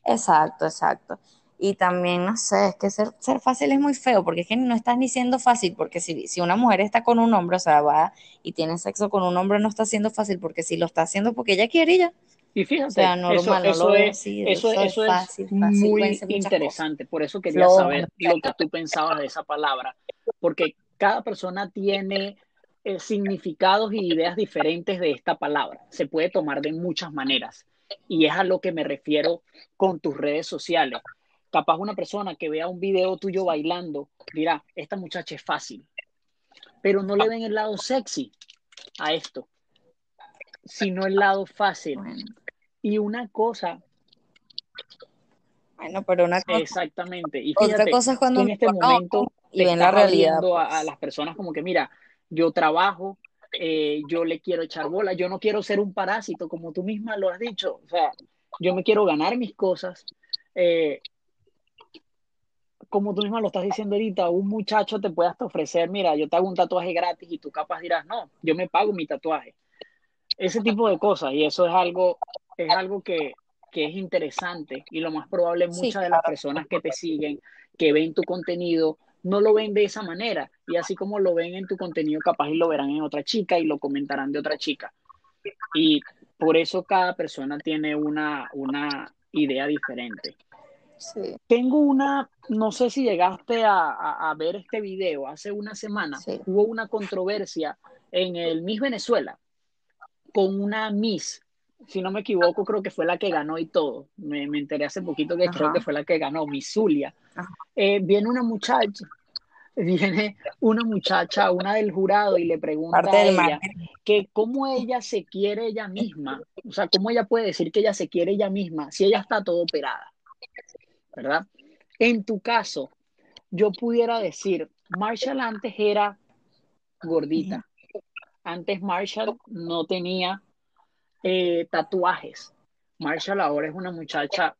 Exacto, exacto. Y también, no sé, es que ser, ser fácil es muy feo, porque es que no estás ni siendo fácil, porque si, si una mujer está con un hombre, o sea, va y tiene sexo con un hombre, no está siendo fácil, porque si lo está haciendo porque ella quiere, ella. Y fíjate, eso, es, eso, es muy interesante, por eso quería saber lo que tú pensabas de esa palabra, porque cada persona tiene eh, significados y ideas diferentes de esta palabra, se puede tomar de muchas maneras, y es a lo que me refiero con tus redes sociales. Capaz una persona que vea un video tuyo bailando dirá, esta muchacha es fácil, pero no le ven el lado sexy a esto, sino el lado fácil. Y una cosa. Bueno, pero una cosa. Exactamente. Y otra cosa es cuando en este momento y ven la realidad a, pues. las personas como que, mira, yo trabajo, eh, yo le quiero echar bola, yo no quiero ser un parásito, como tú misma lo has dicho. O sea, yo me quiero ganar mis cosas. Eh, como tú misma lo estás diciendo ahorita, un muchacho te puede hasta ofrecer, mira, yo te hago un tatuaje gratis y tú capaz dirás, no, yo me pago mi tatuaje. Ese tipo de cosas, y eso es algo es algo que, es interesante y lo más probable muchas de las personas que te siguen, que ven tu contenido, no lo ven de esa manera. Y así como lo ven en tu contenido, capaz y lo verán en otra chica y lo comentarán de otra chica. Y por eso cada persona tiene una, una idea diferente. Tengo una, no sé si llegaste a, ver este video, hace una semana hubo una controversia en el Miss Venezuela con una Miss si no me equivoco, creo que fue la que ganó y todo. Me, me enteré hace poquito que creo que fue la que ganó, Misulia. Eh, viene una muchacha, viene una muchacha, una del jurado, y le pregunta a ella que cómo ella se quiere ella misma, o sea, cómo ella puede decir que ella se quiere ella misma si ella está todo operada, ¿verdad? En tu caso, yo pudiera decir, Marshall antes era gordita. Antes Marshall no tenía eh, tatuajes. Marshall ahora es una muchacha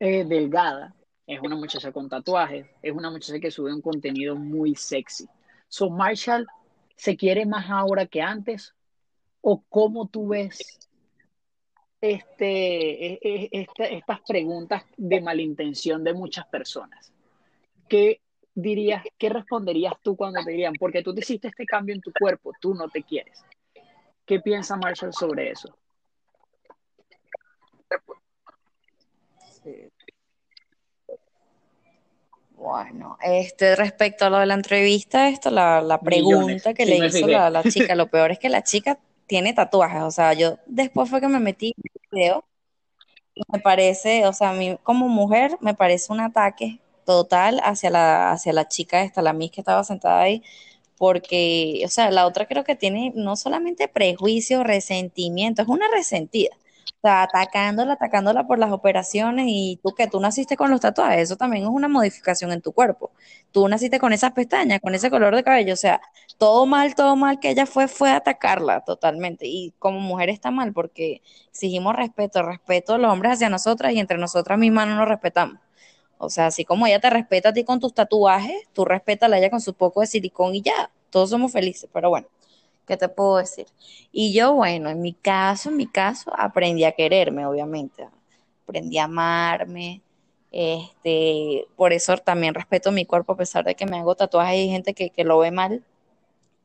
eh, delgada, es una muchacha con tatuajes, es una muchacha que sube un contenido muy sexy. So, Marshall se quiere más ahora que antes, o cómo tú ves este, e, e, estas preguntas de malintención de muchas personas. ¿Qué dirías, qué responderías tú cuando te dirían, porque tú te hiciste este cambio en tu cuerpo, tú no te quieres? ¿Qué piensa Marshall sobre eso? Bueno, este, respecto a lo de la entrevista, esto, la, pregunta que le hizo la, la, chica, lo peor es que la chica tiene tatuajes, o sea, yo después fue que me metí en el video y me parece, o sea, a mí como mujer me parece un ataque total hacia la, hacia la chica esta, la Miss que estaba sentada ahí, porque, o sea, la otra creo que tiene no solamente prejuicio, resentimiento, es una resentida. O sea, atacándola, atacándola por las operaciones y tú que tú naciste con los tatuajes, eso también es una modificación en tu cuerpo. Tú naciste con esas pestañas, con ese color de cabello, o sea, todo mal, todo mal que ella fue, fue atacarla totalmente. Y como mujer está mal porque exigimos respeto, respeto a los hombres hacia nosotras y entre nosotras mismas no nos respetamos. O sea, así como ella te respeta a ti con tus tatuajes, tú respetas a ella con su poco de silicón y ya, todos somos felices, pero bueno, ¿qué te puedo decir? Y yo, bueno, en mi caso, en mi caso, aprendí a quererme, obviamente, aprendí a amarme, este, por eso también respeto mi cuerpo, a pesar de que me hago tatuajes y gente que, que lo ve mal,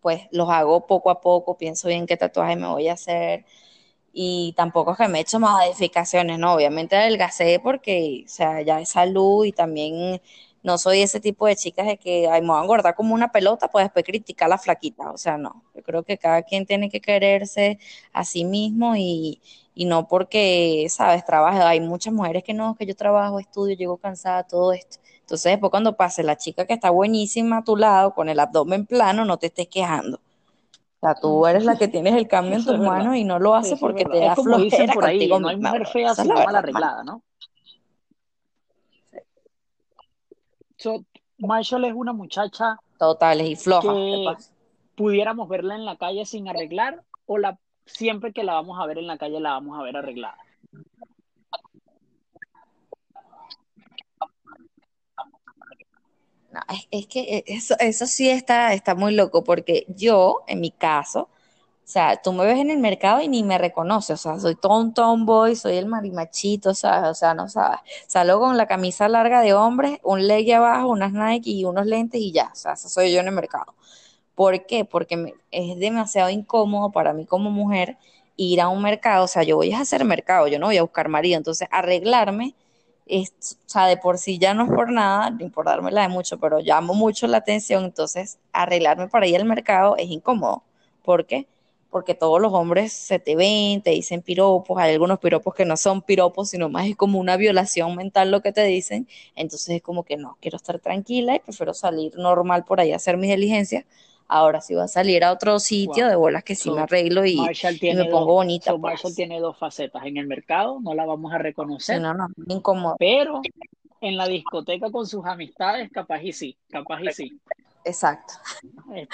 pues los hago poco a poco, pienso bien qué tatuaje me voy a hacer, y tampoco es que me he hecho modificaciones, no, obviamente adelgacé porque, o sea, ya es salud y también no soy ese tipo de chicas de que ay, me voy a engordar como una pelota, pues después criticar la flaquita, o sea, no, yo creo que cada quien tiene que quererse a sí mismo y, y no porque, sabes, trabajo, hay muchas mujeres que no, que yo trabajo, estudio, llego cansada, todo esto. Entonces después cuando pase la chica que está buenísima a tu lado con el abdomen plano, no te estés quejando O sea, tú eres la que tienes el cambio en tus manos y no lo haces porque te Es da como dicen flojera por ahí, no hay mujer fea sino la mal arreglada, ¿no? So, Marshall es una muchacha Totales y flojas, de que pudiéramos verla en la calle sin arreglar o la siempre que la vamos a ver en la calle la vamos a ver arreglada. No, es, que eh, eso, sí está, muy loco, porque yo, en mi caso, o sea, tú me ves en el mercado y ni me reconoces, o sea, soy todo un tomboy, soy el marimachito, ¿sabes? O sea, no sabes. Salgo con la camisa larga de hombre, un legging abajo, unas Nike y unos lentes y ya, o sea, soy yo en el mercado. ¿Por qué? Porque me- es demasiado incómodo para mí como mujer ir a un mercado, o sea, yo voy a hacer mercado, yo no voy a buscar marido, entonces arreglarme, es, o sea, de por sí ya no es por nada, ni por dármela de mucho, pero llamo mucho la atención, entonces arreglarme para ir al mercado es incómodo. ¿Por qué? Porque todos los hombres se te ven, te dicen piropos, hay algunos piropos que no son piropos, sino más es como una violación mental lo que te dicen, entonces es como que no, quiero estar tranquila y prefiero salir normal por ahí a hacer mis diligencias. Ahora si voy a salir a otro sitio, Wow. de bolas que sí So, me arreglo y, me pongo dos, bonita, so Marshall pues. tiene dos facetas. En el mercado no la vamos a reconocer, no, no, incómodo. pero en la discoteca con sus amistades, capaz y sí, capaz y sí. Exacto. Eh,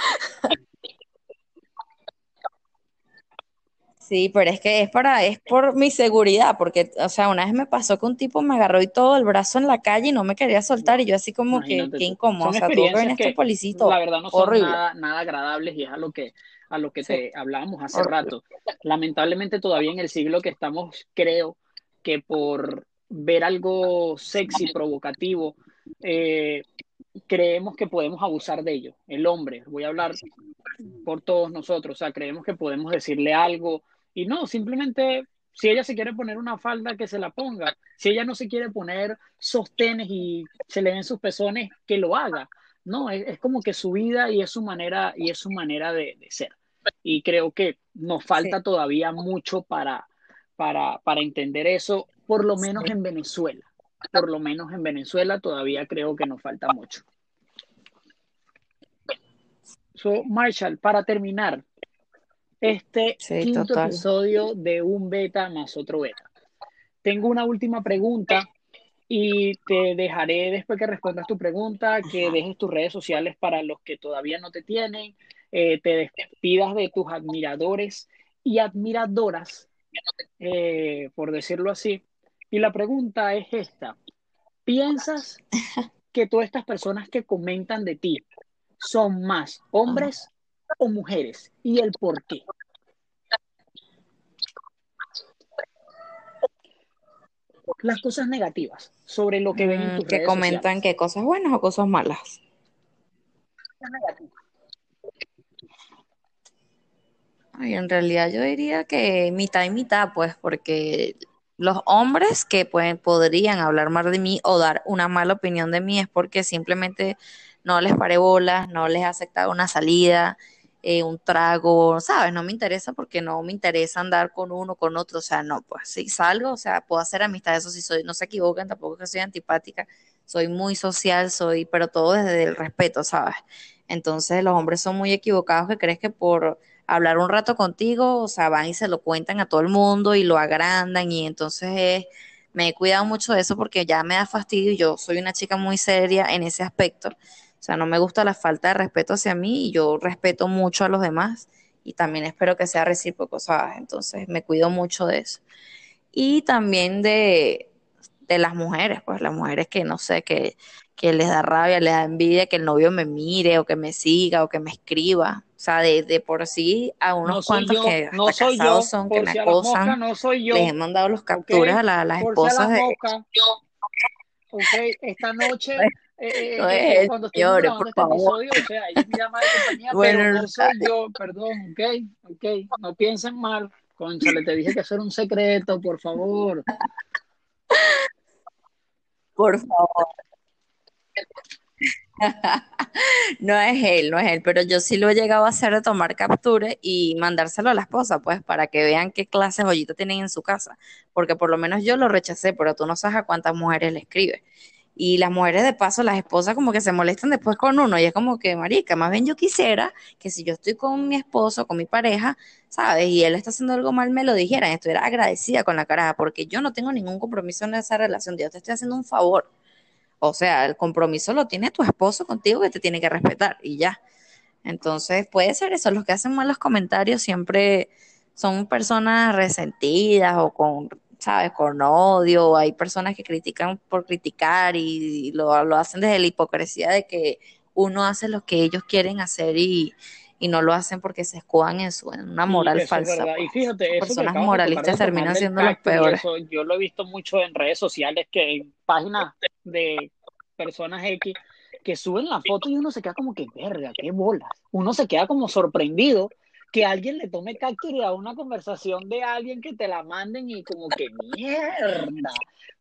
Sí, pero es que es para, es por mi seguridad, porque, o sea, una vez me pasó que un tipo me agarró y todo el brazo en la calle y no me quería soltar, y yo así como que, qué tú. incómodo, o sea, tuvo que venir que policito, la verdad no son horrible, nada, nada agradables y es a lo que, a lo que sí, te hablábamos hace horrible. rato. Lamentablemente todavía en el siglo que estamos, creo que por ver algo sexy, provocativo, eh, creemos que podemos abusar de ello. El hombre, voy a hablar por todos nosotros, o sea, creemos que podemos decirle algo y no, simplemente si ella se quiere poner una falda, que se la ponga. Si ella no se quiere poner sostenes y se le ven sus pezones, que lo haga. No, es, es como que su vida y es su manera, y es su manera de, de ser. Y creo que nos Sí, falta todavía mucho para, para, para entender eso, por lo menos sí. en Venezuela. Por lo menos en Venezuela todavía creo que nos falta mucho. So, Marshall, para terminar, este Sí, quinto total. episodio de un beta más otro beta. Tengo una última pregunta y te dejaré después que respondas tu pregunta, que dejes tus redes sociales para los que todavía no te tienen, eh, te despidas de tus admiradores y admiradoras, eh, por decirlo así. Y la pregunta es esta. ¿Piensas que todas estas personas que comentan de ti son más hombres o mujeres? ¿Y el por qué? Las cosas negativas sobre lo que ven en Mm, tus que redes comentan sociales. que cosas buenas o cosas malas. Ay, en realidad yo diría que mitad y mitad, pues, porque los hombres que pueden, podrían hablar mal de mí o dar una mala opinión de mí es porque simplemente no les paré bolas, no les he aceptado una salida, eh, un trago, ¿sabes? No me interesa porque no me interesa andar con uno, con otro, o sea, no, pues si salgo, o sea, puedo hacer amistad, eso sí soy, no se equivoquen, tampoco es que soy antipática, soy muy social, soy, pero todo desde el respeto, ¿sabes? Entonces los hombres son muy equivocados que crees que por hablar un rato contigo, o sea, van y se lo cuentan a todo el mundo y lo agrandan y entonces es, me he cuidado mucho de eso porque ya me da fastidio y yo soy una chica muy seria en ese aspecto, sea, no me gusta la falta de respeto hacia mí y yo respeto mucho a los demás y también espero que sea recíproco, ¿sabes? Entonces me cuido mucho de eso. Y también de, de las mujeres, pues las mujeres que no sé, que, que les da rabia, les da envidia que el novio me mire o que me siga o que me escriba. O sea, de, de por sí a No unos soy cuantos yo, que no hasta yo, casados son, que me si acosan, no soy les he yo, mandado los capturas a, la- a las Por si a esposas las de... Esta noche, eh, No eh, es eh, él, cuando estemos señores, por este favor. episodio, o sea, ella es mi dama de compañía, pero Bueno, no soy yo, perdón, ¿ok? ¿ok? No piensen mal, conchale, te dije que eso era un secreto, por favor. por favor. No es él, no es él, pero yo sí lo he llegado a hacer de tomar captura y mandárselo a la esposa, pues, para que vean qué clase de joyita tienen en su casa. Porque por lo menos yo lo rechacé, pero tú no sabes a cuántas mujeres le escribe. Y las mujeres de paso, las esposas como que se molestan después con uno y es como que, marica, más bien yo quisiera que si yo estoy con mi esposo, con mi pareja, ¿sabes? Y él está haciendo algo mal, me lo dijeran, estuviera agradecida con la caraja, porque yo no tengo ningún compromiso en esa relación, yo te estoy haciendo un favor. O sea, el compromiso lo tiene tu esposo contigo que te tiene que respetar y ya. Entonces, puede ser eso, los que hacen malos comentarios siempre son personas resentidas o con ¿sabes? Con odio, hay personas que critican por criticar y, lo, hacen desde la hipocresía de que uno hace lo que ellos quieren hacer y, no lo hacen porque se escudan en, su, en una moral falsa. Y fíjate, personas moralistas terminan siendo los peores. yo lo he visto mucho en redes sociales, que en páginas de personas X que suben la foto y uno se queda como que, verga, qué bolas. Uno se queda como sorprendido que alguien le tome captura a una conversación de alguien que te la manden y como que mierda,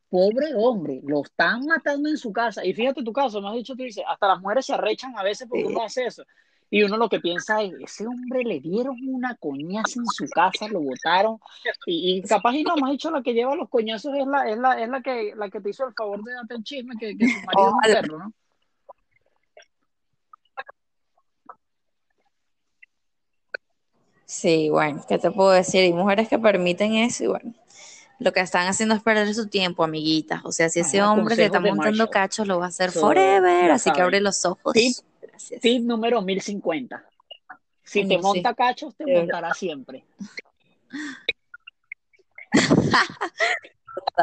pobre hombre, lo están matando en su casa. Y fíjate tu caso, me has dicho, tú dices, hasta las mujeres se arrechan a veces porque uno hace eso. Y uno lo que piensa es, ese hombre le dieron una coñaza en su casa, lo botaron, y, capaz y no, me has dicho la que lleva los coñazos es la, es la, es la que la que te hizo el favor de darte el chisme que, que su marido es un perro, ¿no? Sí, bueno, ¿qué te puedo decir? Hay mujeres que permiten eso y bueno, lo que están haciendo es perder su tiempo, amiguitas. O sea, si ese hombre que está montando cachos lo va a hacer forever, así que abre los ojos. Tip, tip número 1050. Si te monta cachos, te montará siempre.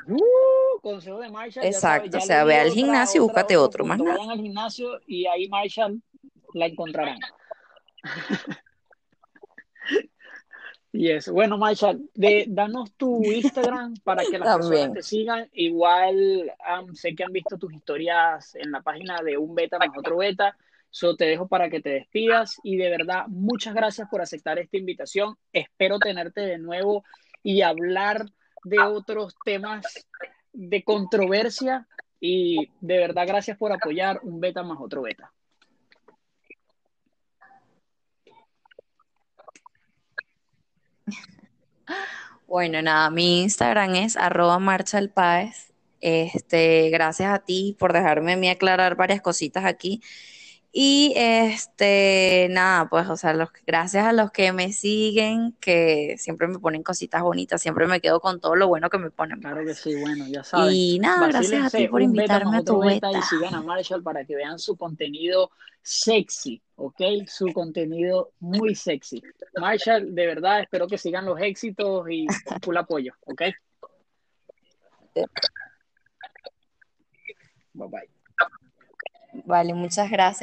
Uh, consejo de Marshall. Exacto, o sea, ve al gimnasio y búscate otro, más Vayan al gimnasio y ahí Marshall la encontrarán. Y eso. Bueno, Maisha, de, danos tu Instagram para que las personas te sigan. Igual sé que han visto tus historias en la página de un beta más otro beta. Solo te dejo para que te despidas y de verdad muchas gracias por aceptar esta invitación. Espero tenerte de nuevo y hablar de otros temas de controversia y de verdad gracias por apoyar un beta más otro beta. Bueno, nada, mi Instagram es arroba. Este, gracias a ti por dejarme a mí aclarar varias cositas aquí. Y este, nada, pues, o sea, los, gracias a los que me siguen, que siempre me ponen cositas bonitas, siempre me quedo con todo lo bueno que me ponen. Claro que sí, bueno, ya saben. Y nada, gracias a ti por invitarme a tu beta. Y sigan a Marshall para que vean su contenido sexy, ¿ok? Su contenido muy sexy. Marshall, de verdad, espero que sigan los éxitos y full apoyo, ¿ok? Bye bye. Vale, muchas gracias.